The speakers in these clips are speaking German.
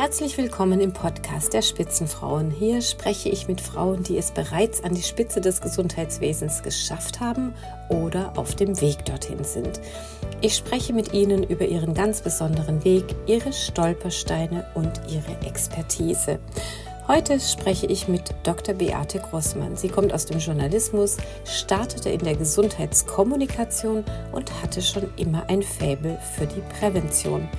Herzlich willkommen im Podcast der Spitzenfrauen. Hier spreche ich mit Frauen, die es bereits an die Spitze des Gesundheitswesens geschafft haben oder auf dem Weg dorthin sind. Ich spreche mit ihnen über ihren ganz besonderen Weg, ihre Stolpersteine und ihre Expertise. Heute spreche ich mit Dr. Beate Grossmann. Sie kommt aus dem Journalismus, startete in der Gesundheitskommunikation und hatte schon immer ein Faible für die Prävention.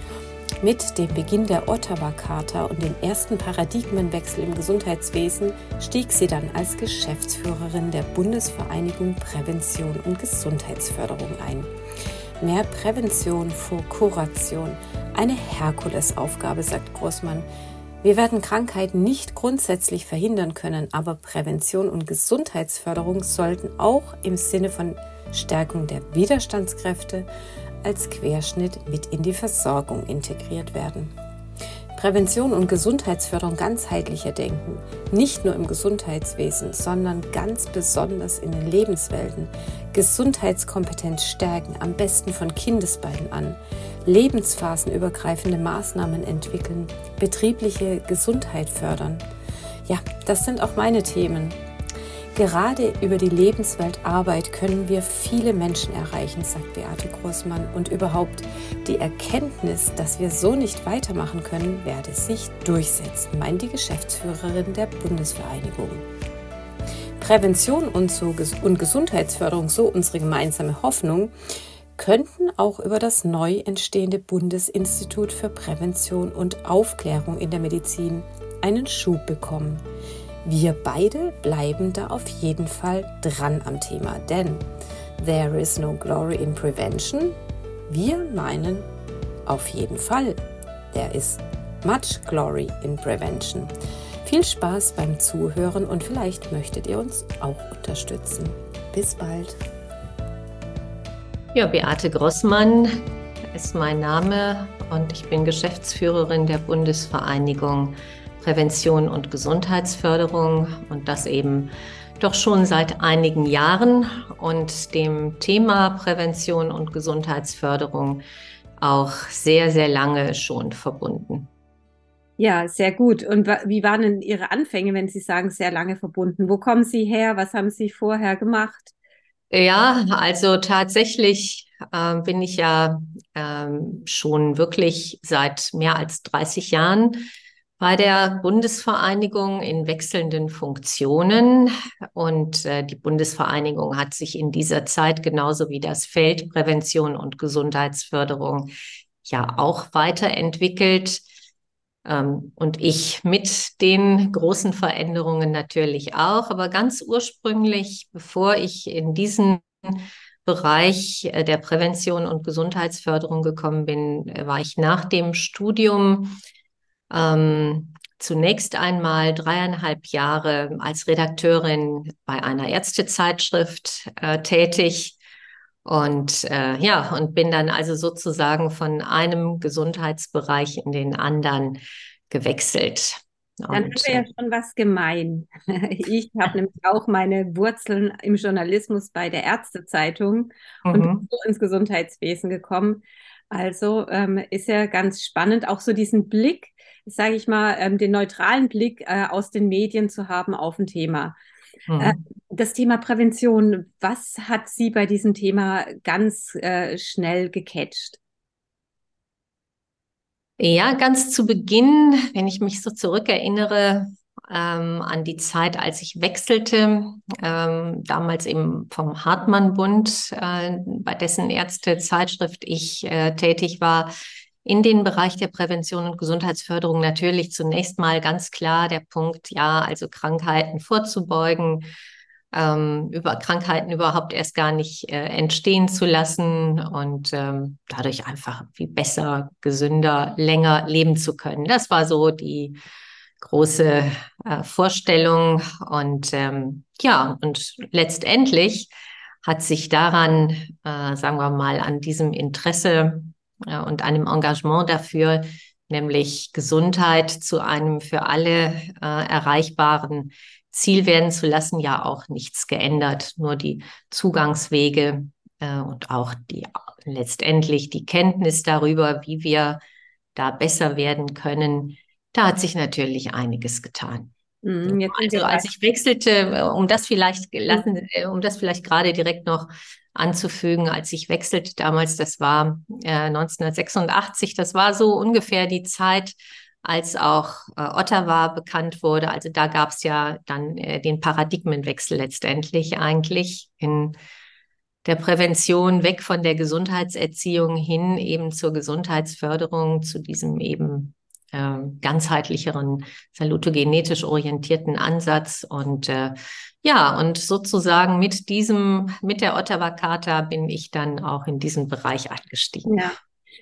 Mit dem Beginn der Ottawa-Charta und dem ersten Paradigmenwechsel im Gesundheitswesen stieg sie dann als Geschäftsführerin der Bundesvereinigung Prävention und Gesundheitsförderung ein. Mehr Prävention vor Kuration. Eine Herkulesaufgabe, sagt Großmann. Wir werden Krankheiten nicht grundsätzlich verhindern können, aber Prävention und Gesundheitsförderung sollten auch im Sinne von Stärkung der Widerstandskräfte, als Querschnitt mit in die Versorgung integriert werden. Prävention und Gesundheitsförderung ganzheitlicher Denken, nicht nur im Gesundheitswesen, sondern ganz besonders in den Lebenswelten. Gesundheitskompetenz stärken, am besten von Kindesbeinen an. Lebensphasenübergreifende Maßnahmen entwickeln, betriebliche Gesundheit fördern. Ja, das sind auch meine Themen. Gerade über die Lebensweltarbeit können wir viele Menschen erreichen, sagt Beate Großmann. Und überhaupt die Erkenntnis, dass wir so nicht weitermachen können, werde sich durchsetzen, meint die Geschäftsführerin der Bundesvereinigung. Prävention und, so und Gesundheitsförderung, so unsere gemeinsame Hoffnung, könnten auch über das neu entstehende Bundesinstitut für Prävention und Aufklärung in der Medizin einen Schub bekommen. Wir beide bleiben da auf jeden Fall dran am Thema, denn there is no glory in prevention. Wir meinen auf jeden Fall, there is much glory in prevention. Viel Spaß beim Zuhören und vielleicht möchtet ihr uns auch unterstützen. Bis bald. Ja, Beate Grossmann ist mein Name und ich bin Geschäftsführerin der Bundesvereinigung Prävention und Gesundheitsförderung und das eben doch schon seit einigen Jahren und dem Thema Prävention und Gesundheitsförderung auch sehr, sehr lange schon verbunden. Ja, sehr gut. Und wie waren denn Ihre Anfänge, wenn Sie sagen, sehr lange verbunden? Wo kommen Sie her? Was haben Sie vorher gemacht? Ja, also tatsächlich äh, bin ich ja äh, schon wirklich seit mehr als 30 Jahren bei der Bundesvereinigung in wechselnden Funktionen. Und äh, die Bundesvereinigung hat sich in dieser Zeit genauso wie das Feld Prävention und Gesundheitsförderung ja auch weiterentwickelt. Ähm, und ich mit den großen Veränderungen natürlich auch. Aber ganz ursprünglich, bevor ich in diesen Bereich äh, der Prävention und Gesundheitsförderung gekommen bin, äh, war ich nach dem Studium ähm, zunächst einmal dreieinhalb Jahre als Redakteurin bei einer Ärztezeitschrift äh, tätig. Und äh, ja, und bin dann also sozusagen von einem Gesundheitsbereich in den anderen gewechselt. Dann und, haben wir ja schon was gemein. Ich habe nämlich auch meine Wurzeln im Journalismus bei der Ärztezeitung und bin mhm. so ins Gesundheitswesen gekommen. Also ähm, ist ja ganz spannend, auch so diesen Blick sage ich mal, ähm, den neutralen Blick äh, aus den Medien zu haben auf ein Thema. Mhm. Äh, das Thema Prävention, was hat Sie bei diesem Thema ganz äh, schnell gecatcht? Ja, ganz zu Beginn, wenn ich mich so zurückerinnere ähm, an die Zeit, als ich wechselte, ähm, damals eben vom Hartmann-Bund, äh, bei dessen Ärztezeitschrift ich äh, tätig war, in den Bereich der Prävention und Gesundheitsförderung natürlich zunächst mal ganz klar der Punkt, ja, also Krankheiten vorzubeugen, ähm, über Krankheiten überhaupt erst gar nicht äh, entstehen zu lassen und ähm, dadurch einfach viel besser, gesünder, länger leben zu können. Das war so die große äh, Vorstellung und ähm, ja, und letztendlich hat sich daran, äh, sagen wir mal, an diesem Interesse und einem Engagement dafür, nämlich Gesundheit zu einem für alle äh, erreichbaren Ziel werden zu lassen, ja auch nichts geändert. Nur die Zugangswege äh, und auch die letztendlich die Kenntnis darüber, wie wir da besser werden können, da hat sich natürlich einiges getan. Mhm, also als ich wechselte, äh, um das vielleicht lassen, mhm. Äh, um das vielleicht gerade direkt noch anzufügen, als ich wechselte damals, das war äh, 1986, das war so ungefähr die Zeit, als auch äh, Ottawa bekannt wurde. Also da gab es ja dann äh, den Paradigmenwechsel letztendlich eigentlich in der Prävention weg von der Gesundheitserziehung hin eben zur Gesundheitsförderung, zu diesem eben äh, ganzheitlicheren, salutogenetisch orientierten Ansatz. Und äh, ja, und sozusagen mit diesem, mit der Ottawa Charta bin ich dann auch in diesen Bereich eingestiegen. Ja.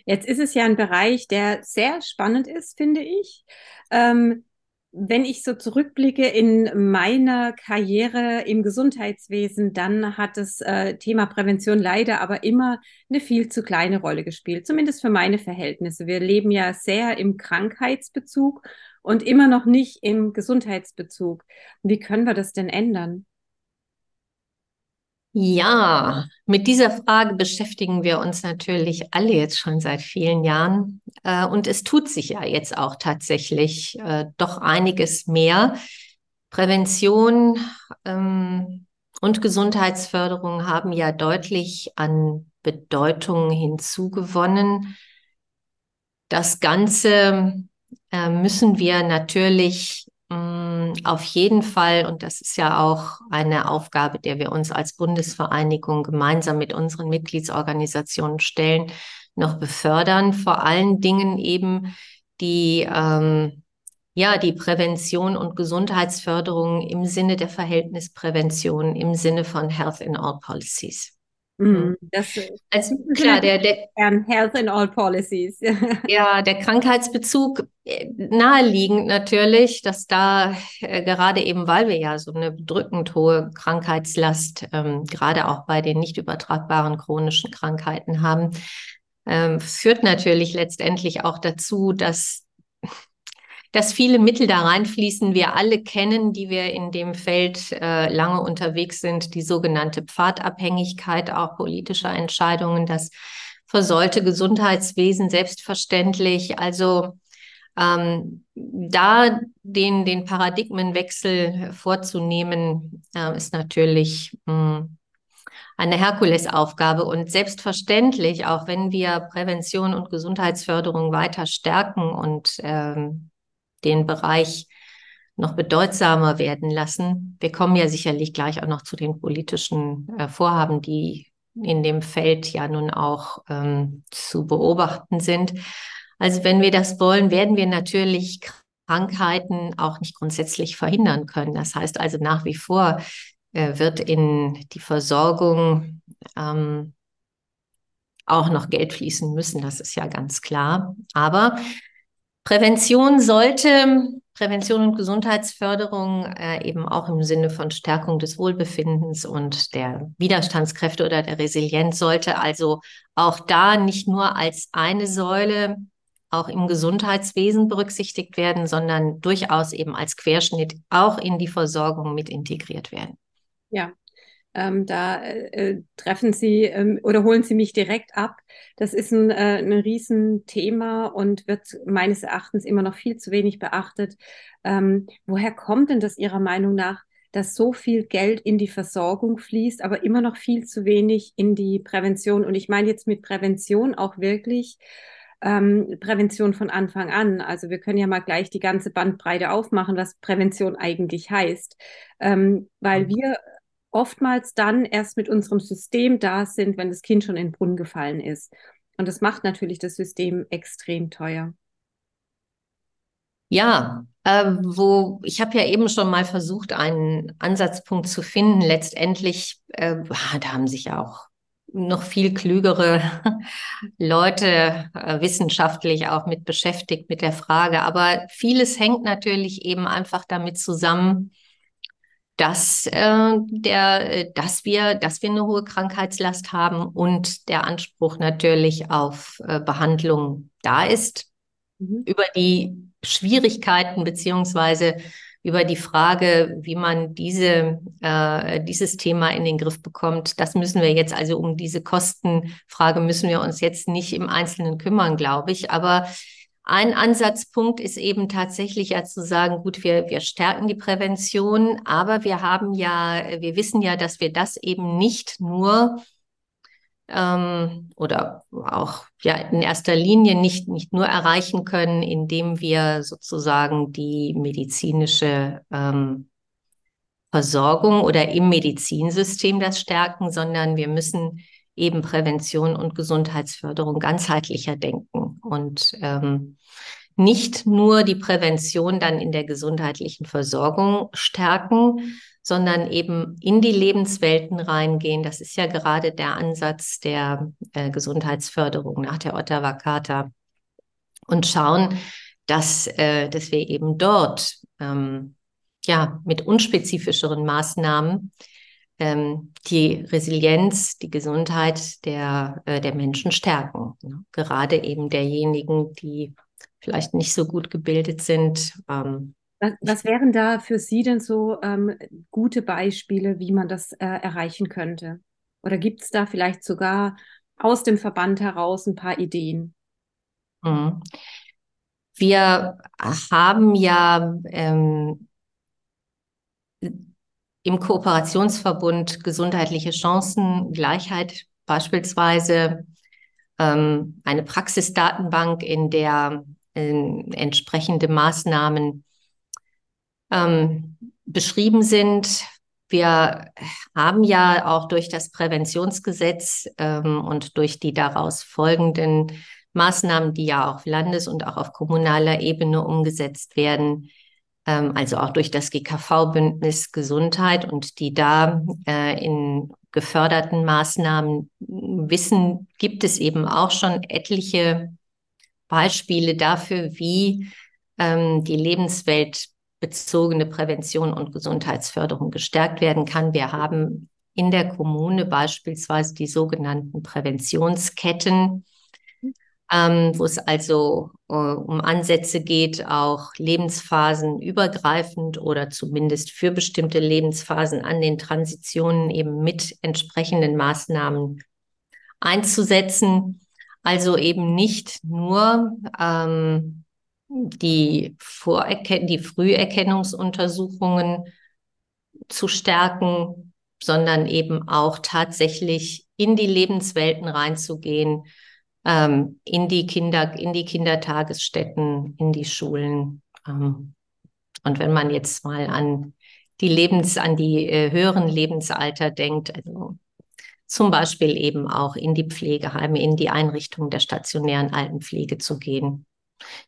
Jetzt ist es ja ein Bereich, der sehr spannend ist, finde ich. Ähm, wenn ich so zurückblicke in meiner Karriere im Gesundheitswesen, dann hat das äh, Thema Prävention leider aber immer eine viel zu kleine Rolle gespielt, zumindest für meine Verhältnisse. Wir leben ja sehr im Krankheitsbezug und immer noch nicht im Gesundheitsbezug. Wie können wir das denn ändern? Ja, mit dieser Frage beschäftigen wir uns natürlich alle jetzt schon seit vielen Jahren. Äh, und es tut sich ja jetzt auch tatsächlich äh, doch einiges mehr. Prävention ähm, und Gesundheitsförderung haben ja deutlich an Bedeutung hinzugewonnen. Das Ganze äh, müssen wir natürlich Mm, auf jeden Fall, und das ist ja auch eine Aufgabe, der wir uns als Bundesvereinigung gemeinsam mit unseren Mitgliedsorganisationen stellen, noch befördern. Vor allen Dingen eben die, ähm, ja, die Prävention und Gesundheitsförderung im Sinne der Verhältnisprävention, im Sinne von Health in All Policies. Mhm. Das, also klar, der, der Health in all policies. ja, der Krankheitsbezug äh, naheliegend natürlich, dass da äh, gerade eben, weil wir ja so eine bedrückend hohe Krankheitslast ähm, gerade auch bei den nicht übertragbaren chronischen Krankheiten haben, ähm, führt natürlich letztendlich auch dazu, dass dass viele Mittel da reinfließen. Wir alle kennen, die wir in dem Feld äh, lange unterwegs sind, die sogenannte Pfadabhängigkeit auch politischer Entscheidungen, das versäulte Gesundheitswesen selbstverständlich. Also ähm, da den, den Paradigmenwechsel vorzunehmen, äh, ist natürlich mh, hm, eine Herkulesaufgabe. Und selbstverständlich, auch wenn wir Prävention und Gesundheitsförderung weiter stärken und ähm, den Bereich noch bedeutsamer werden lassen. Wir kommen ja sicherlich gleich auch noch zu den politischen äh, Vorhaben, die in dem Feld ja nun auch ähm, zu beobachten sind. Also wenn wir das wollen, werden wir natürlich Krankheiten auch nicht grundsätzlich verhindern können. Das heißt also nach wie vor äh, wird in die Versorgung ähm, auch noch Geld fließen müssen. Das ist ja ganz klar. Aber Prävention sollte, Prävention und Gesundheitsförderung äh, eben auch im Sinne von Stärkung des Wohlbefindens und der Widerstandskräfte oder der Resilienz sollte also auch da nicht nur als eine Säule auch im Gesundheitswesen berücksichtigt werden, sondern durchaus eben als Querschnitt auch in die Versorgung mit integriert werden. Ja, ähm, da äh, treffen Sie ähm, oder holen Sie mich direkt ab. Das ist ein, äh, ein Riesenthema und wird meines Erachtens immer noch viel zu wenig beachtet. Ähm, woher kommt denn das Ihrer Meinung nach, dass so viel Geld in die Versorgung fließt, aber immer noch viel zu wenig in die Prävention? Und ich meine jetzt mit Prävention auch wirklich ähm, Prävention von Anfang an. Also wir können ja mal gleich die ganze Bandbreite aufmachen, was Prävention eigentlich heißt. Ähm, weil mhm. wir oftmals dann erst mit unserem System da sind, wenn das Kind schon in den Brunnen gefallen ist. Und das macht natürlich das System extrem teuer. Ja, äh, wo ich habe ja eben schon mal versucht, einen Ansatzpunkt zu finden. Letztendlich, äh, da haben sich ja auch noch viel klügere Leute äh, wissenschaftlich auch mit beschäftigt mit der Frage. Aber vieles hängt natürlich eben einfach damit zusammen, dass, äh, der, äh, dass, wir, dass wir eine hohe Krankheitslast haben und der Anspruch natürlich auf äh, Behandlung da ist. Mhm. Über die Schwierigkeiten beziehungsweise über die Frage, wie man diese, äh, dieses Thema in den Griff bekommt. Das müssen wir jetzt, also um diese Kostenfrage müssen wir uns jetzt nicht im Einzelnen kümmern, glaube ich. Aber ein Ansatzpunkt ist eben tatsächlich ja zu sagen, gut, wir, wir stärken die Prävention, aber wir haben ja, wir wissen ja, dass wir das eben nicht nur ähm, oder auch ja in erster Linie nicht, nicht nur erreichen können, indem wir sozusagen die medizinische ähm, Versorgung oder im Medizinsystem das stärken, sondern wir müssen eben Prävention und Gesundheitsförderung ganzheitlicher denken und ähm, nicht nur die Prävention dann in der gesundheitlichen Versorgung stärken, sondern eben in die Lebenswelten reingehen. Das ist ja gerade der Ansatz der äh, Gesundheitsförderung nach der Ottawa Charta und schauen, dass, äh, dass wir eben dort ähm, ja mit unspezifischeren Maßnahmen ähm, die Resilienz, die Gesundheit der, äh, der Menschen stärken. Ne? Gerade eben derjenigen, die vielleicht nicht so gut gebildet sind. Ähm, was, was, wären da für Sie denn so ähm, gute Beispiele, wie man das äh, erreichen könnte? Oder gibt es da vielleicht sogar aus dem Verband heraus ein paar Ideen? Mhm. Wir haben ja ähm, im Kooperationsverbund gesundheitliche Chancengleichheit beispielsweise ähm, eine Praxisdatenbank, in der äh, entsprechende Maßnahmen ähm, beschrieben sind. Wir haben ja auch durch das Präventionsgesetz ähm, und durch die daraus folgenden Maßnahmen, die ja auf Landes- und auch auf kommunaler Ebene umgesetzt werden, also auch durch das GKV-Bündnis Gesundheit und die da äh, in geförderten Maßnahmen wissen, gibt es eben auch schon etliche Beispiele dafür, wie ähm, die lebensweltbezogene Prävention und Gesundheitsförderung gestärkt werden kann. Wir haben in der Kommune beispielsweise die sogenannten Präventionsketten, ähm, wo es also äh, um Ansätze geht, auch Lebensphasen übergreifend oder zumindest für bestimmte Lebensphasen an den Transitionen eben mit entsprechenden Maßnahmen einzusetzen. Also eben nicht nur ähm, die, Vorerken die Früherkennungsuntersuchungen zu stärken, sondern eben auch tatsächlich in die Lebenswelten reinzugehen, ähm, in die Kinder, in die Kindertagesstätten, in die Schulen. Ähm, und wenn man jetzt mal an die Lebens, an die äh, höheren Lebensalter denkt, also zum Beispiel eben auch in die Pflegeheime, in die Einrichtungen der stationären Altenpflege zu gehen,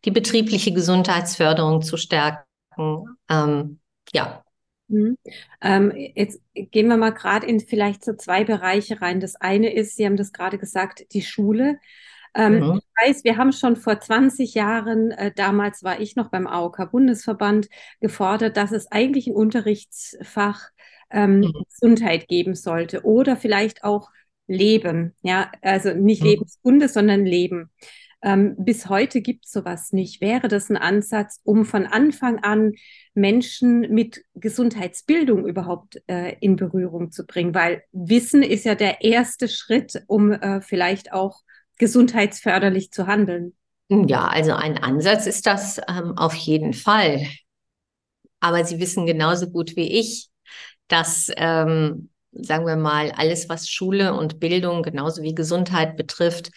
die betriebliche Gesundheitsförderung zu stärken. Ähm, ja, Mhm. Ähm, jetzt gehen wir mal gerade in vielleicht so zwei Bereiche rein. Das eine ist, Sie haben das gerade gesagt, die Schule. Ähm, mhm. Ich weiß, wir haben schon vor 20 Jahren, äh, damals war ich noch beim AOK-Bundesverband, gefordert, dass es eigentlich ein Unterrichtsfach ähm, mhm. Gesundheit geben sollte oder vielleicht auch Leben. Ja, also nicht mhm. Lebenskunde, sondern Leben. Ähm, bis heute gibt es sowas nicht. Wäre das ein Ansatz, um von Anfang an Menschen mit Gesundheitsbildung überhaupt äh, in Berührung zu bringen? Weil Wissen ist ja der erste Schritt, um äh, vielleicht auch gesundheitsförderlich zu handeln. Ja, also ein Ansatz ist das ähm, auf jeden Fall. Aber Sie wissen genauso gut wie ich, dass, ähm, sagen wir mal, alles, was Schule und Bildung genauso wie Gesundheit betrifft,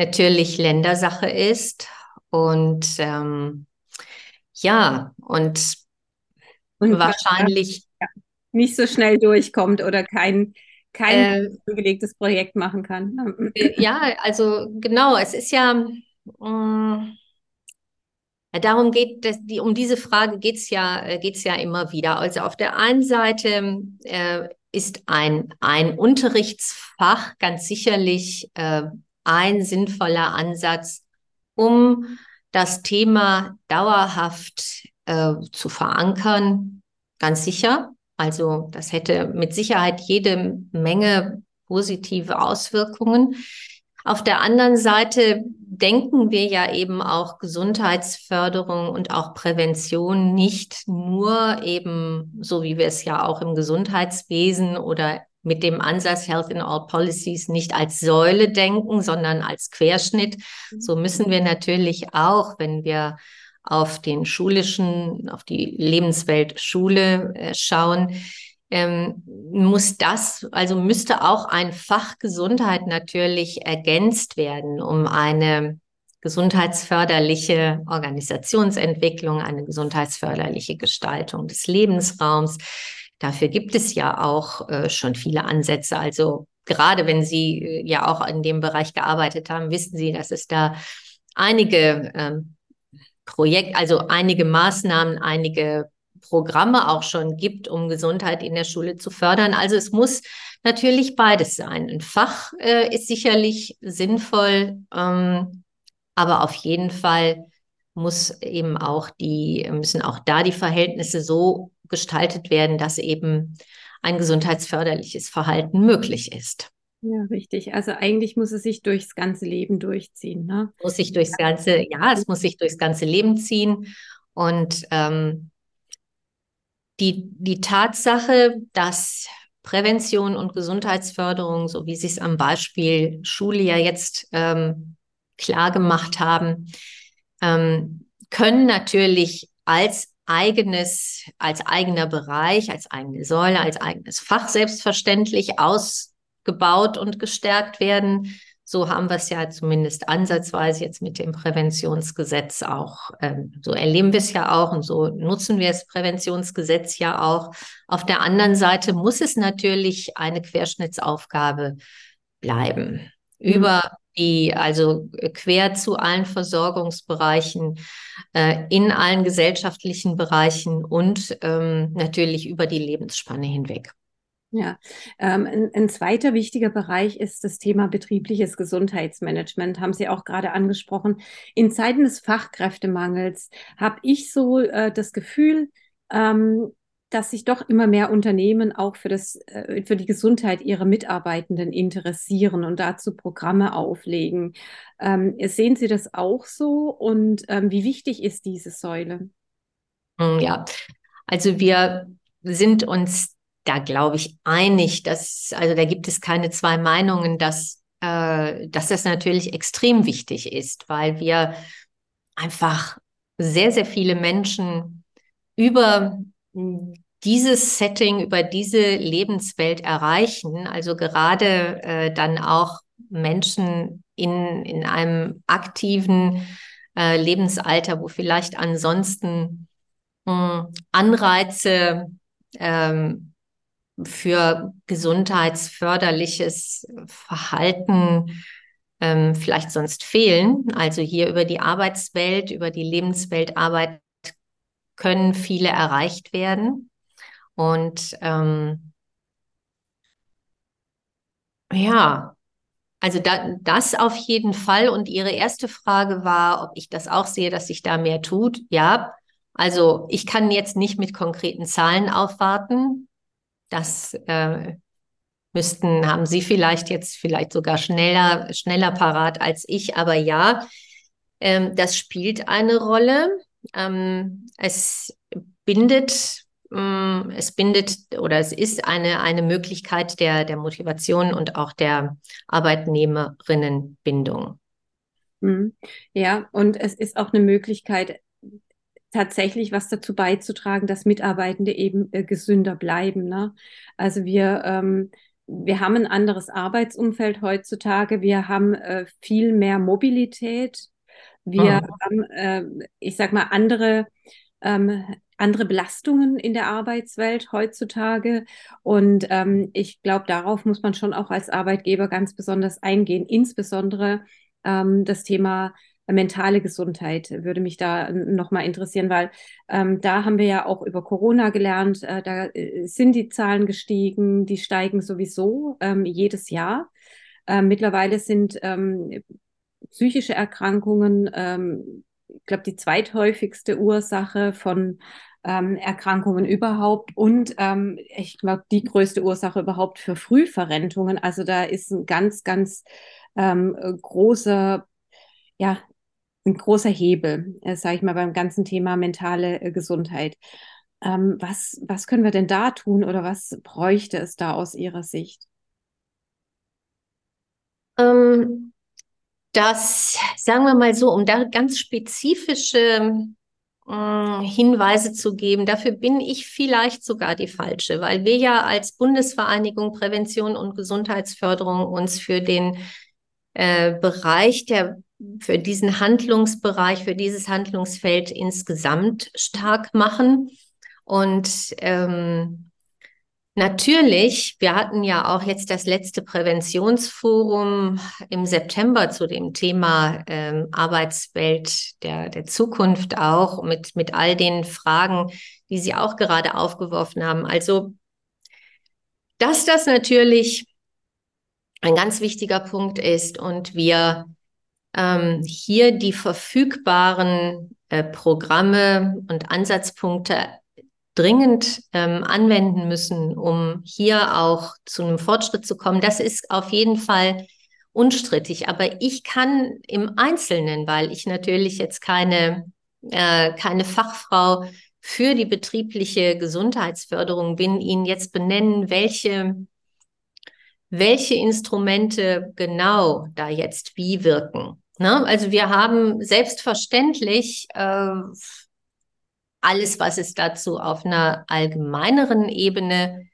natürlich Ländersache ist. Und ähm, ja, und, und wahrscheinlich nicht so schnell durchkommt oder kein, kein äh, Projekt machen kann. Äh, ja, also genau, es ist ja. Äh, Darum geht es, die, um diese Frage geht es ja, äh, geht's ja immer wieder. Also auf der einen Seite äh, ist ein, ein Unterrichtsfach ganz sicherlich äh, ein sinnvoller Ansatz, um das Thema dauerhaft äh, zu verankern. Ganz sicher. Also das hätte mit Sicherheit jede Menge positive Auswirkungen. Auf der anderen Seite denken wir ja eben auch Gesundheitsförderung und auch Prävention nicht nur eben so, wie wir es ja auch im Gesundheitswesen oder mit dem Ansatz Health in All Policies nicht als Säule denken, sondern als Querschnitt, mhm. so müssen wir natürlich auch, wenn wir auf den schulischen, auf die Lebenswelt Schule äh, schauen, ähm, muss das, also müsste auch ein Fach Gesundheit natürlich ergänzt werden, um eine gesundheitsförderliche Organisationsentwicklung, eine gesundheitsförderliche Gestaltung des Lebensraums. Dafür gibt es ja auch äh, schon viele Ansätze. Also gerade wenn Sie äh, ja auch in dem Bereich gearbeitet haben, wissen Sie, dass es da einige ähm, Projekte, also einige Maßnahmen, einige Programme auch schon gibt, um Gesundheit in der Schule zu fördern. Also es muss natürlich beides sein. Ein Fach äh, ist sicherlich sinnvoll, ähm, aber auf jeden Fall muss eben auch die, müssen auch da die Verhältnisse so gestaltet werden, dass eben ein gesundheitsförderliches Verhalten möglich ist. Ja, richtig. Also eigentlich muss es sich durchs ganze Leben durchziehen. Ne? Muss sich durchs ganze, ja, es muss sich durchs ganze Leben ziehen. Und ähm, die, die Tatsache, dass Prävention und Gesundheitsförderung, so wie Sie es am Beispiel Schule ja jetzt ähm, klar gemacht haben, ähm, können natürlich als eigenes, als eigener Bereich, als eigene Säule, als eigenes Fach selbstverständlich ausgebaut und gestärkt werden. So haben wir es ja zumindest ansatzweise jetzt mit dem Präventionsgesetz auch. Ähm, so erleben wir es ja auch und so nutzen wir das Präventionsgesetz ja auch. Auf der anderen Seite muss es natürlich eine Querschnittsaufgabe bleiben. Mhm. Über die also quer zu allen Versorgungsbereichen, äh, in allen gesellschaftlichen Bereichen und ähm, natürlich über die Lebensspanne hinweg. Ja, ähm, ein, ein, zweiter wichtiger Bereich ist das Thema betriebliches Gesundheitsmanagement, haben Sie auch gerade angesprochen. In Zeiten des Fachkräftemangels habe ich so äh, das Gefühl, ähm, dass sich doch immer mehr Unternehmen auch für, das, äh, für die Gesundheit ihrer Mitarbeitenden interessieren und dazu Programme auflegen. Ähm, sehen Sie das auch so und ähm, wie wichtig ist diese Säule? Hm, ja, also wir sind uns da, glaube ich, einig, dass, also da gibt es keine zwei Meinungen, dass, äh, dass das natürlich extrem wichtig ist, weil wir einfach sehr, sehr viele Menschen über dieses Setting, über diese Lebenswelt erreichen, also gerade äh, dann auch Menschen in, in einem aktiven äh, Lebensalter, wo vielleicht ansonsten mh, hm, Anreize ähm, für gesundheitsförderliches Verhalten ähm, vielleicht sonst fehlen. Also hier über die Arbeitswelt, über die Lebensweltarbeit können viele erreicht werden. Und ähm, ja, also da, das auf jeden Fall. Und Ihre erste Frage war, ob ich das auch sehe, dass sich da mehr tut. Ja, also ich kann jetzt nicht mit konkreten Zahlen aufwarten. Das äh, müssten, haben Sie vielleicht jetzt vielleicht sogar schneller, schneller parat als ich. Aber ja, ähm, das spielt eine Rolle. Ähm, es bindet, ähm, es bindet oder es ist eine, eine Möglichkeit der, der Motivation und auch der Arbeitnehmerinnenbindung. Mhm. Ja, und es ist auch eine Möglichkeit, tatsächlich was dazu beizutragen, dass Mitarbeitende eben äh, gesünder bleiben. Ne? Also wir, ähm, wir haben ein anderes Arbeitsumfeld heutzutage. Wir haben äh, viel mehr Mobilität. Wir oh. haben, äh, ich sag mal, andere, ähm, andere Belastungen in der Arbeitswelt heutzutage. Und ähm, ich glaube, darauf muss man schon auch als Arbeitgeber ganz besonders eingehen. Insbesondere ähm, das Thema mentale Gesundheit würde mich da nochmal interessieren, weil ähm, da haben wir ja auch über Corona gelernt, äh, da äh, sind die Zahlen gestiegen, die steigen sowieso ähm, jedes Jahr. Ähm, mittlerweile sind ähm, psychische Erkrankungen, ähm, ich glaube, die zweithäufigste Ursache von ähm, Erkrankungen überhaupt und ähm, ich glaube, die größte Ursache überhaupt für Frühverrentungen. Also da ist ein ganz, ganz ähm, großer, ja, ein großer Hebel, äh, sage ich mal, beim ganzen Thema mentale äh, Gesundheit. Ähm, was, was können wir denn da tun oder was bräuchte es da aus Ihrer Sicht? Ähm, das, sagen wir mal so, um da ganz spezifische äh, Hinweise zu geben, dafür bin ich vielleicht sogar die falsche, weil wir ja als Bundesvereinigung Prävention und Gesundheitsförderung uns für den äh, Bereich der für diesen Handlungsbereich, für dieses Handlungsfeld insgesamt stark machen. Und ähm, natürlich, wir hatten ja auch jetzt das letzte Präventionsforum im September zu dem Thema ähm, Arbeitswelt der, der Zukunft auch mit, mit all den Fragen, die Sie auch gerade aufgeworfen haben. Also, dass das natürlich ein ganz wichtiger Punkt ist und wir ähm, hier die verfügbaren äh, Programme und Ansatzpunkte dringend ähm, anwenden müssen, um hier auch zu einem Fortschritt zu kommen, das ist auf jeden Fall unstrittig. Aber ich kann im Einzelnen, weil ich natürlich jetzt keine, äh, keine Fachfrau für die betriebliche Gesundheitsförderung bin, Ihnen jetzt benennen, welche welche Instrumente genau da jetzt wie wirken. Ne? Also wir haben selbstverständlich äh, alles, was es dazu auf einer allgemeineren Ebene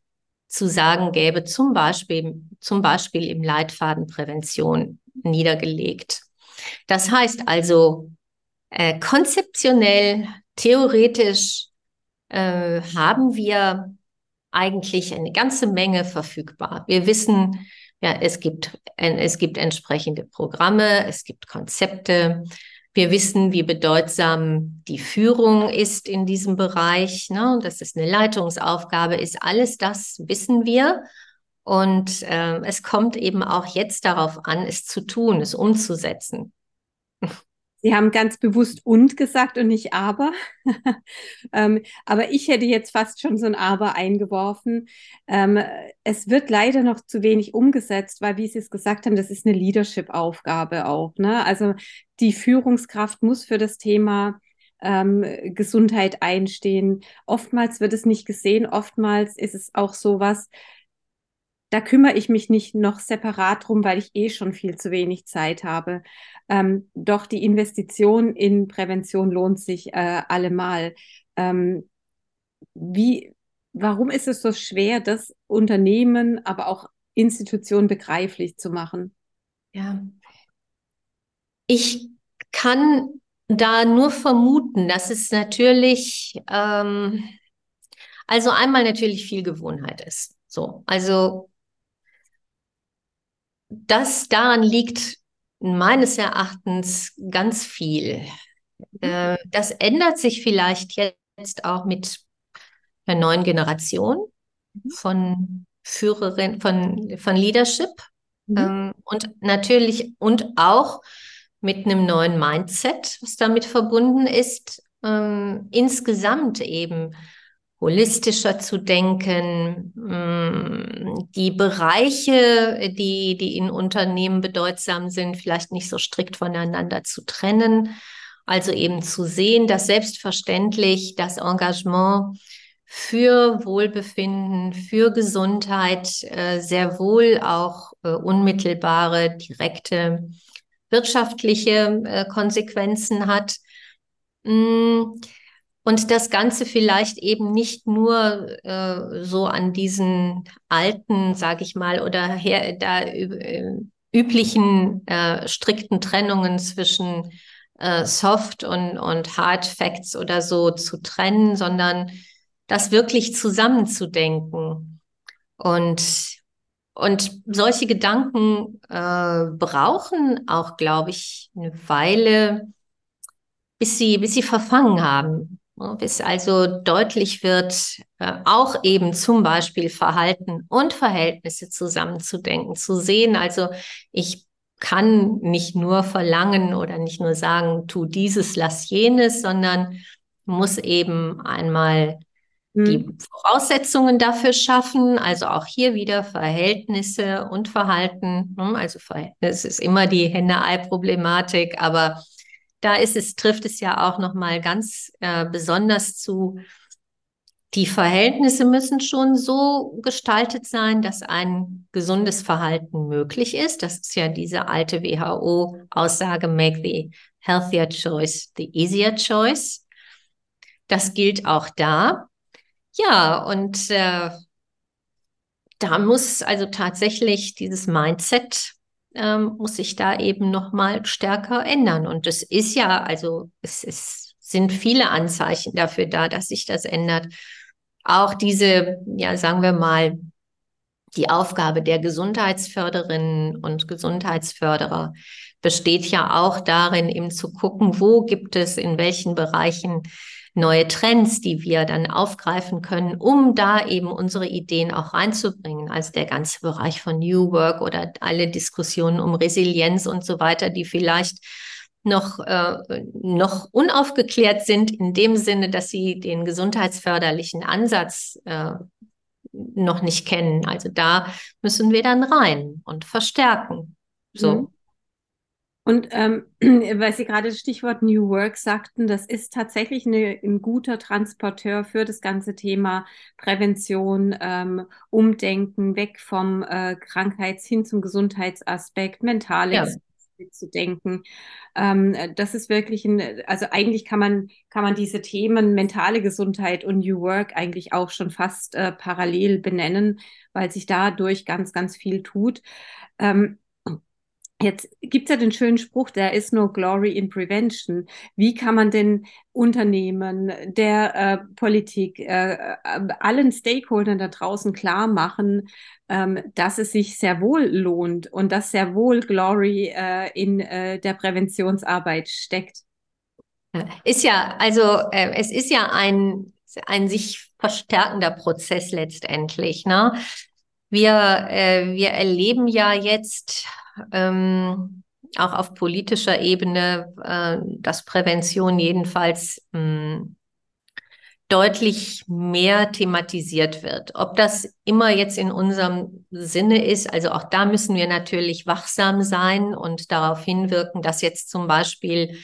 zu sagen gäbe, zum Beispiel, zum Beispiel im Leitfaden Prävention niedergelegt. Das heißt also, äh, konzeptionell, theoretisch äh, haben wir eigentlich eine ganze Menge verfügbar. Wir wissen, ja, es gibt, es gibt entsprechende Programme, es gibt Konzepte. Wir wissen, wie bedeutsam die Führung ist in diesem Bereich, ne, dass es eine Leitungsaufgabe ist. Alles das wissen wir. Und äh, es kommt eben auch jetzt darauf an, es zu tun, es umzusetzen. Sie haben ganz bewusst und gesagt und nicht aber. ähm, aber ich hätte jetzt fast schon so ein aber eingeworfen. Ähm, es wird leider noch zu wenig umgesetzt, weil, wie Sie es gesagt haben, das ist eine Leadership-Aufgabe auch. Ne? Also die Führungskraft muss für das Thema ähm, Gesundheit einstehen. Oftmals wird es nicht gesehen, oftmals ist es auch so was, da kümmere ich mich nicht noch separat drum, weil ich eh schon viel zu wenig Zeit habe. Ähm, doch die Investition in Prävention lohnt sich äh, allemal. Ähm, wie, warum ist es so schwer, das Unternehmen, aber auch Institutionen begreiflich zu machen? Ja, ich kann da nur vermuten, dass es natürlich, ähm, also einmal natürlich viel Gewohnheit ist. So, also das daran liegt meines Erachtens ganz viel. Mhm. Äh, das ändert sich vielleicht jetzt auch mit der neuen Generation mhm. von Führerin, von, von Leadership mhm. Ähm, und natürlich und auch mit einem neuen Mindset, was damit verbunden ist, ähm, insgesamt eben holistischer zu denken, mm, die Bereiche, die, die in Unternehmen bedeutsam sind, vielleicht nicht so strikt voneinander zu trennen. Also eben zu sehen, dass selbstverständlich das Engagement für Wohlbefinden, für Gesundheit äh, sehr wohl auch äh, unmittelbare, direkte wirtschaftliche äh, Konsequenzen hat. Und das Ganze vielleicht eben nicht nur äh, so an diesen alten, sage ich mal, oder her, da äh, üblichen äh, strikten Trennungen zwischen äh, Soft und, und Hard Facts oder so zu trennen, sondern das wirklich zusammenzudenken. Und, und solche Gedanken äh, brauchen auch, glaube ich, eine Weile, bis sie, bis sie verfangen haben. Bis also deutlich wird, äh, auch eben zum Beispiel Verhalten und Verhältnisse zusammenzudenken, zu sehen. Also ich kann nicht nur verlangen oder nicht nur sagen, tu dieses, lass jenes, sondern muss eben einmal die hm. Voraussetzungen dafür schaffen, also auch hier wieder Verhältnisse und Verhalten. Ne? Also es ist immer die Henne-Ei-Problematik, aber da ist es, trifft es ja auch nochmal ganz äh, besonders zu, die Verhältnisse müssen schon so gestaltet sein, dass ein gesundes Verhalten möglich ist. Das ist ja diese alte WHO-Aussage, make the healthier choice the easier choice. Das gilt auch da. Ja, und äh, da muss also tatsächlich dieses Mindset ähm, muss sich da eben noch mal stärker ändern. Und es ist ja, also es ist, sind viele Anzeichen dafür da, dass sich das ändert. Auch diese, ja, sagen wir mal, die Aufgabe der Gesundheitsförderinnen und Gesundheitsförderer besteht ja auch darin, eben zu gucken, wo gibt es in welchen Bereichen neue Trends, die wir dann aufgreifen können, um da eben unsere Ideen auch reinzubringen. Also der ganze Bereich von New Work oder alle Diskussionen um Resilienz und so weiter, die vielleicht noch, äh, noch unaufgeklärt sind in dem Sinne, dass sie den gesundheitsförderlichen Ansatz äh, noch nicht kennen. Also da müssen wir dann rein und verstärken. So. Mhm. Und ähm, weil Sie gerade das Stichwort New Work sagten, das ist tatsächlich eine, ein guter Transporteur für das ganze Thema Prävention, ähm, Umdenken, weg vom äh, Krankheits- hin zum Gesundheitsaspekt, mentale ja. zu denken. Ähm, das ist wirklich ein, also eigentlich kann man, kann man diese Themen mentale Gesundheit und New Work eigentlich auch schon fast äh, parallel benennen, weil sich dadurch ganz, ganz viel tut. Ähm, Jetzt gibt es ja den schönen Spruch, there is no glory in prevention. Wie kann man denn Unternehmen, der äh, Politik, äh, äh, allen Stakeholdern da draußen klar machen, ähm, dass es sich sehr wohl lohnt und dass sehr wohl Glory äh, in äh, der Präventionsarbeit steckt? Ist ja, also äh, es ist ja ein, ein sich verstärkender Prozess letztendlich. Ne? Wir, wir erleben ja jetzt ähm, auch auf politischer Ebene, äh, dass Prävention jedenfalls mh, hm, deutlich mehr thematisiert wird. Ob das immer jetzt in unserem Sinne ist, also auch da müssen wir natürlich wachsam sein und darauf hinwirken, dass jetzt zum Beispiel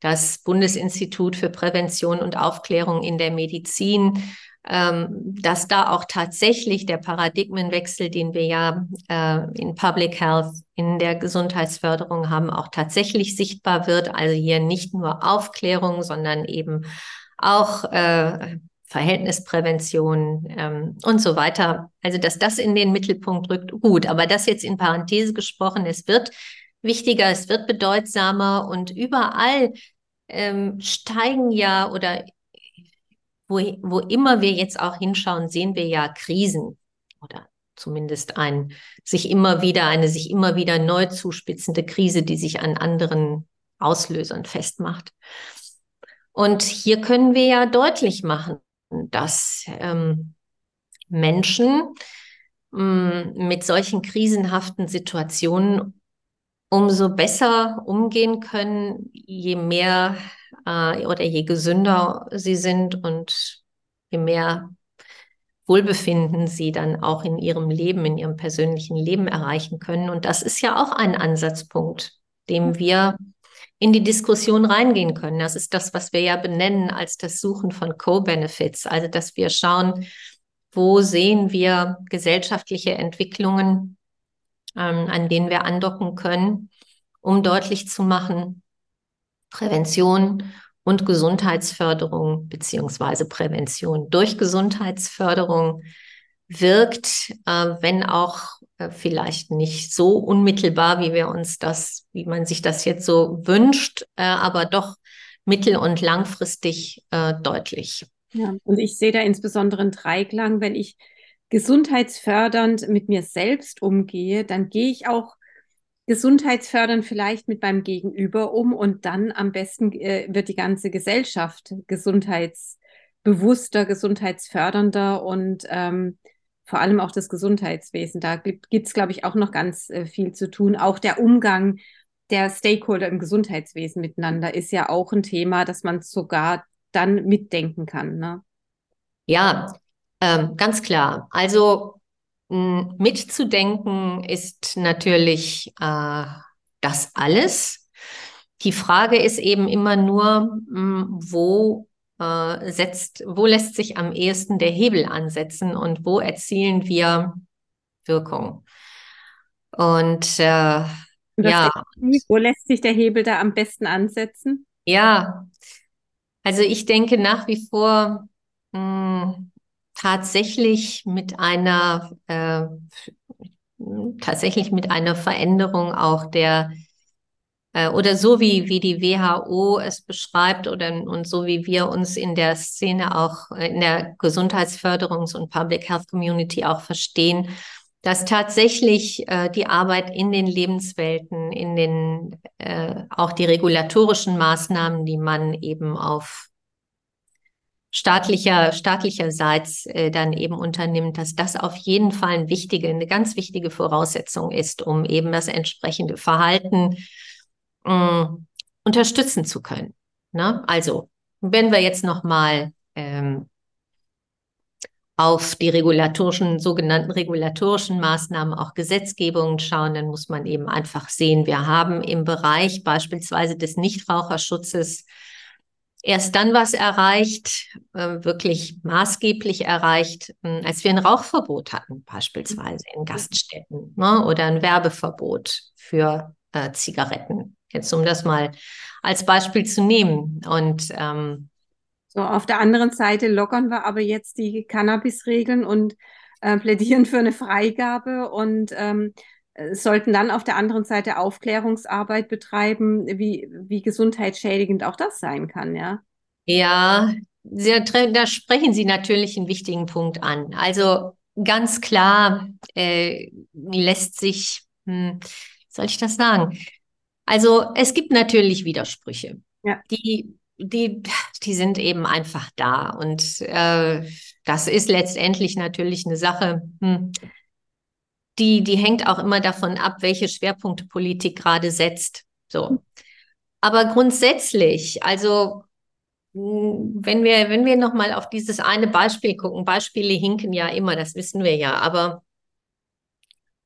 das Bundesinstitut für Prävention und Aufklärung in der Medizin dass da auch tatsächlich der Paradigmenwechsel, den wir ja äh, in Public Health, in der Gesundheitsförderung haben, auch tatsächlich sichtbar wird. Also hier nicht nur Aufklärung, sondern eben auch äh, Verhältnisprävention ähm, und so weiter. Also dass das in den Mittelpunkt rückt, gut. Aber das jetzt in Parenthese gesprochen, es wird wichtiger, es wird bedeutsamer und überall ähm, steigen ja oder wo, wo immer wir jetzt auch hinschauen, sehen wir ja Krisen oder zumindest ein sich immer wieder, eine sich immer wieder neu zuspitzende Krise, die sich an anderen Auslösern festmacht. Und hier können wir ja deutlich machen, dass ähm, Menschen ähm, mit solchen krisenhaften Situationen umso besser umgehen können, je mehr äh, oder je gesünder sie sind und je mehr Wohlbefinden sie dann auch in ihrem Leben, in ihrem persönlichen Leben erreichen können. Und das ist ja auch ein Ansatzpunkt, dem wir in die Diskussion reingehen können. Das ist das, was wir ja benennen als das Suchen von Co-Benefits. Also, dass wir schauen, wo sehen wir gesellschaftliche Entwicklungen, ähm, an denen wir andocken können, um deutlich zu machen, Prävention und Gesundheitsförderung beziehungsweise Prävention durch Gesundheitsförderung wirkt, äh, wenn auch äh, vielleicht nicht so unmittelbar, wie wir uns das, wie man sich das jetzt so wünscht, äh, aber doch mittel- und langfristig äh, deutlich. Ja, und ich sehe da insbesondere einen Dreiklang, wenn ich gesundheitsfördernd mit mir selbst umgehe, dann gehe ich auch gesundheitsfördernd vielleicht mit meinem Gegenüber um und dann am besten äh, wird die ganze Gesellschaft gesundheitsbewusster, gesundheitsfördernder und ähm, vor allem auch das Gesundheitswesen. Da gibt es, glaube ich, auch noch ganz äh, viel zu tun. Auch der Umgang der Stakeholder im Gesundheitswesen miteinander ist ja auch ein Thema, dass man sogar dann mitdenken kann. Ne? Ja, ähm, ganz klar. Also Mitzudenken ist natürlich äh, das alles. Die Frage ist eben immer nur, wo äh, setzt, wo lässt sich am ehesten der Hebel ansetzen und wo erzielen wir Wirkung? Und äh, ja. Wo lässt sich der Hebel da am besten ansetzen? Ja, also ich denke nach wie vor mh, hm, tatsächlich mit einer äh, tatsächlich mit einer Veränderung auch der äh, oder so wie, wie die WHO es beschreibt oder und so wie wir uns in der Szene auch äh, in der Gesundheitsförderungs- und Public Health Community auch verstehen, dass tatsächlich äh, die Arbeit in den Lebenswelten, in den äh, auch die regulatorischen Maßnahmen, die man eben auf staatlicher, staatlicherseits äh, dann eben unternimmt, dass das auf jeden Fall eine wichtige, eine ganz wichtige Voraussetzung ist, um eben das entsprechende Verhalten äh, unterstützen zu können. Ne? Also, wenn wir jetzt nochmal ähm, auf die regulatorischen, sogenannten regulatorischen Maßnahmen, auch Gesetzgebungen schauen, dann muss man eben einfach sehen, wir haben im Bereich beispielsweise des Nichtraucherschutzes erst dann was erreicht, äh, wirklich maßgeblich erreicht, äh, als wir ein Rauchverbot hatten, beispielsweise in Gaststätten ne, oder ein Werbeverbot für äh, Zigaretten. Jetzt um das mal als Beispiel zu nehmen. Und ähm, so, auf der anderen Seite lockern wir aber jetzt die Cannabis-Regeln und äh, plädieren für eine Freigabe und ähm, sollten dann auf der anderen Seite Aufklärungsarbeit betreiben, wie, wie gesundheitsschädigend auch das sein kann, ja. Ja, da sprechen Sie natürlich einen wichtigen Punkt an. Also ganz klar äh, lässt sich, hm, soll ich das sagen? Also es gibt natürlich Widersprüche. Ja. Die, die, die sind eben einfach da. Und äh, das ist letztendlich natürlich eine Sache, hm, die, die hängt auch immer davon ab, welche Schwerpunkte Politik gerade setzt. So. Aber grundsätzlich, also wenn wir, wenn wir nochmal auf dieses eine Beispiel gucken, Beispiele hinken ja immer, das wissen wir ja, aber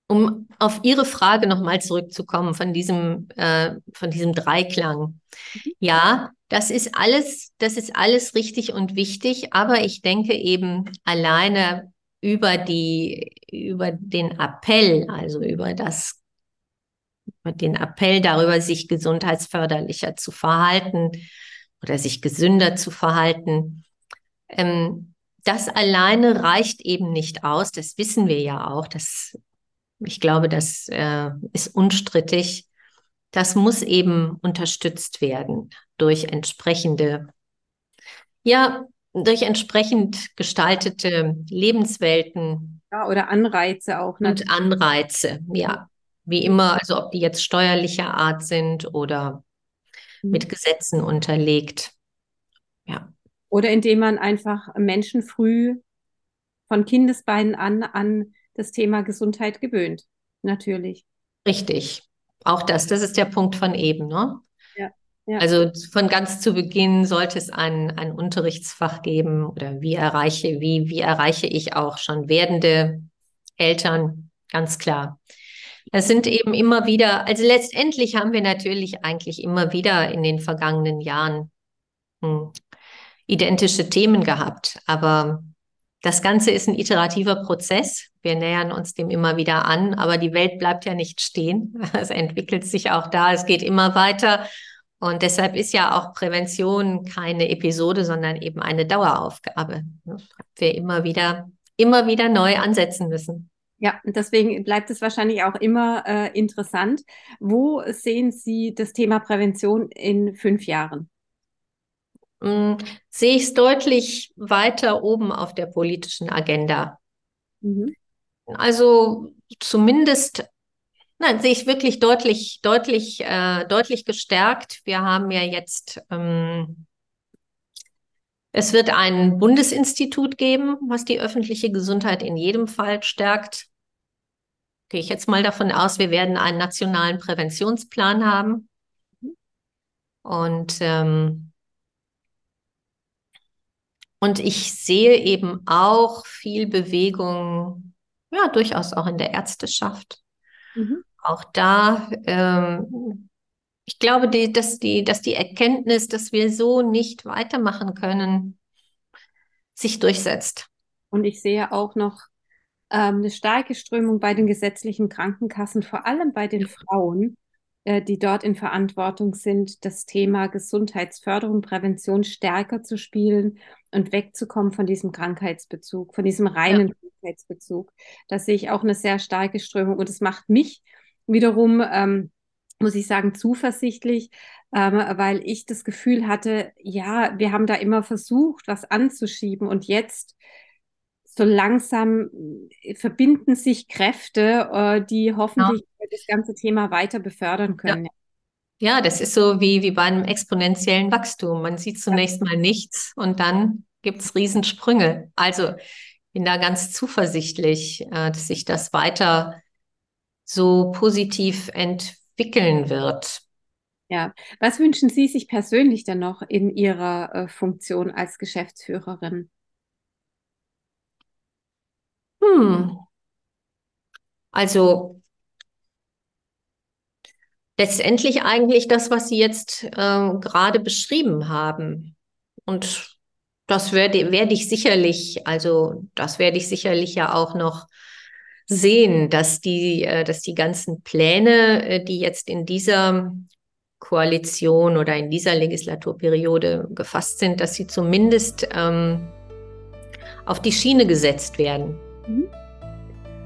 um auf Ihre Frage nochmal zurückzukommen von diesem, äh, von diesem Dreiklang. Mhm. Ja, das ist alles, das ist alles richtig und wichtig, aber ich denke eben alleine über die, über den Appell, also über das, über den Appell darüber, sich gesundheitsförderlicher zu verhalten oder sich gesünder zu verhalten, ähm, das alleine reicht eben nicht aus. Das wissen wir ja auch. Das ich glaube, das äh, ist unstrittig. Das muss eben unterstützt werden durch entsprechende, ja, durch entsprechend gestaltete Lebenswelten. Ja, oder Anreize auch. Ne? Und Anreize, ja. Wie immer, also ob die jetzt steuerlicher Art sind oder mhm. mit Gesetzen unterlegt. Ja. Oder indem man einfach Menschen früh von Kindesbeinen an an das Thema Gesundheit gewöhnt. Natürlich. Richtig. Auch das, das ist der Punkt von eben, ne? Ja. Also von ganz zu Beginn sollte es ein, ein Unterrichtsfach geben oder wie erreiche, wie, wie erreiche ich auch schon werdende Eltern, ganz klar. Das sind eben immer wieder, also letztendlich haben wir natürlich eigentlich immer wieder in den vergangenen Jahren hm, identische Themen gehabt, aber das Ganze ist ein iterativer Prozess. Wir nähern uns dem immer wieder an, aber die Welt bleibt ja nicht stehen. Es entwickelt sich auch da, es geht immer weiter. Und deshalb ist ja auch Prävention keine Episode, sondern eben eine Daueraufgabe, ne? wir immer wieder, immer wieder neu ansetzen müssen. Ja, deswegen bleibt es wahrscheinlich auch immer äh, interessant. Wo sehen Sie das Thema Prävention in fünf Jahren? Hm, sehe ich es deutlich weiter oben auf der politischen Agenda. Mhm. Also zumindest, nein, sehe ich wirklich deutlich, deutlich, äh, deutlich gestärkt. Wir haben ja jetzt, ähm, es wird ein Bundesinstitut geben, was die öffentliche Gesundheit in jedem Fall stärkt. Gehe ich jetzt mal davon aus, wir werden einen nationalen Präventionsplan haben. Und ähm, und ich sehe eben auch viel Bewegung, ja, durchaus auch in der Ärzteschaft. Mhm. Auch da, ähm, ich glaube, die, dass, die, dass die Erkenntnis, dass wir so nicht weitermachen können, sich durchsetzt. Und ich sehe auch noch ähm, eine starke Strömung bei den gesetzlichen Krankenkassen, vor allem bei den Frauen, äh, die dort in Verantwortung sind, das Thema Gesundheitsförderung, Prävention stärker zu spielen und wegzukommen von diesem Krankheitsbezug, von diesem reinen ja. Krankheitsbezug. Da sehe ich auch eine sehr starke Strömung und es macht mich wiederum, ähm, muss ich sagen, zuversichtlich, ähm, weil ich das Gefühl hatte, ja, wir haben da immer versucht, was anzuschieben und jetzt so langsam äh, verbinden sich Kräfte, äh, die hoffentlich ja. das ganze Thema weiter befördern können. Ja. ja. das ist so wie, wie bei einem exponentiellen Wachstum. Man sieht zunächst mal nichts und dann gibt es Riesensprünge. Also bin da ganz zuversichtlich, äh, dass sich das weiter so positiv entwickeln wird. Ja, was wünschen Sie sich persönlich dann noch in Ihrer äh, Funktion als Geschäftsführerin? Hm. Also letztendlich eigentlich das, was Sie jetzt äh, gerade beschrieben haben. Und das werde, werde ich sicherlich, also das werde ich sicherlich ja auch noch sehen, dass die, äh, dass die ganzen Pläne, äh, die jetzt in dieser Koalition oder in dieser Legislaturperiode gefasst sind, dass sie zumindest ähm, auf die Schiene gesetzt werden. Mhm.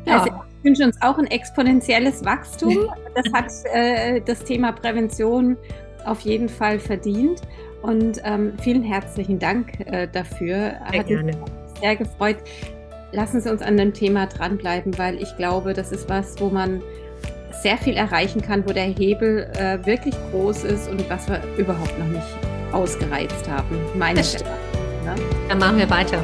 Ja. Also ich wünsche uns auch ein exponentielles Wachstum. Das hat äh, das Thema Prävention auf jeden Fall verdient. Und ähm, vielen herzlichen Dank äh, dafür. Sehr hat gerne. mich sehr gefreut. Lassen Sie uns an dem Thema dranbleiben, weil ich glaube, das ist was, wo man sehr viel erreichen kann, wo der Hebel äh, wirklich groß ist und was wir überhaupt noch nicht ausgereizt haben. Meine Stelle. Ne? Dann machen wir weiter.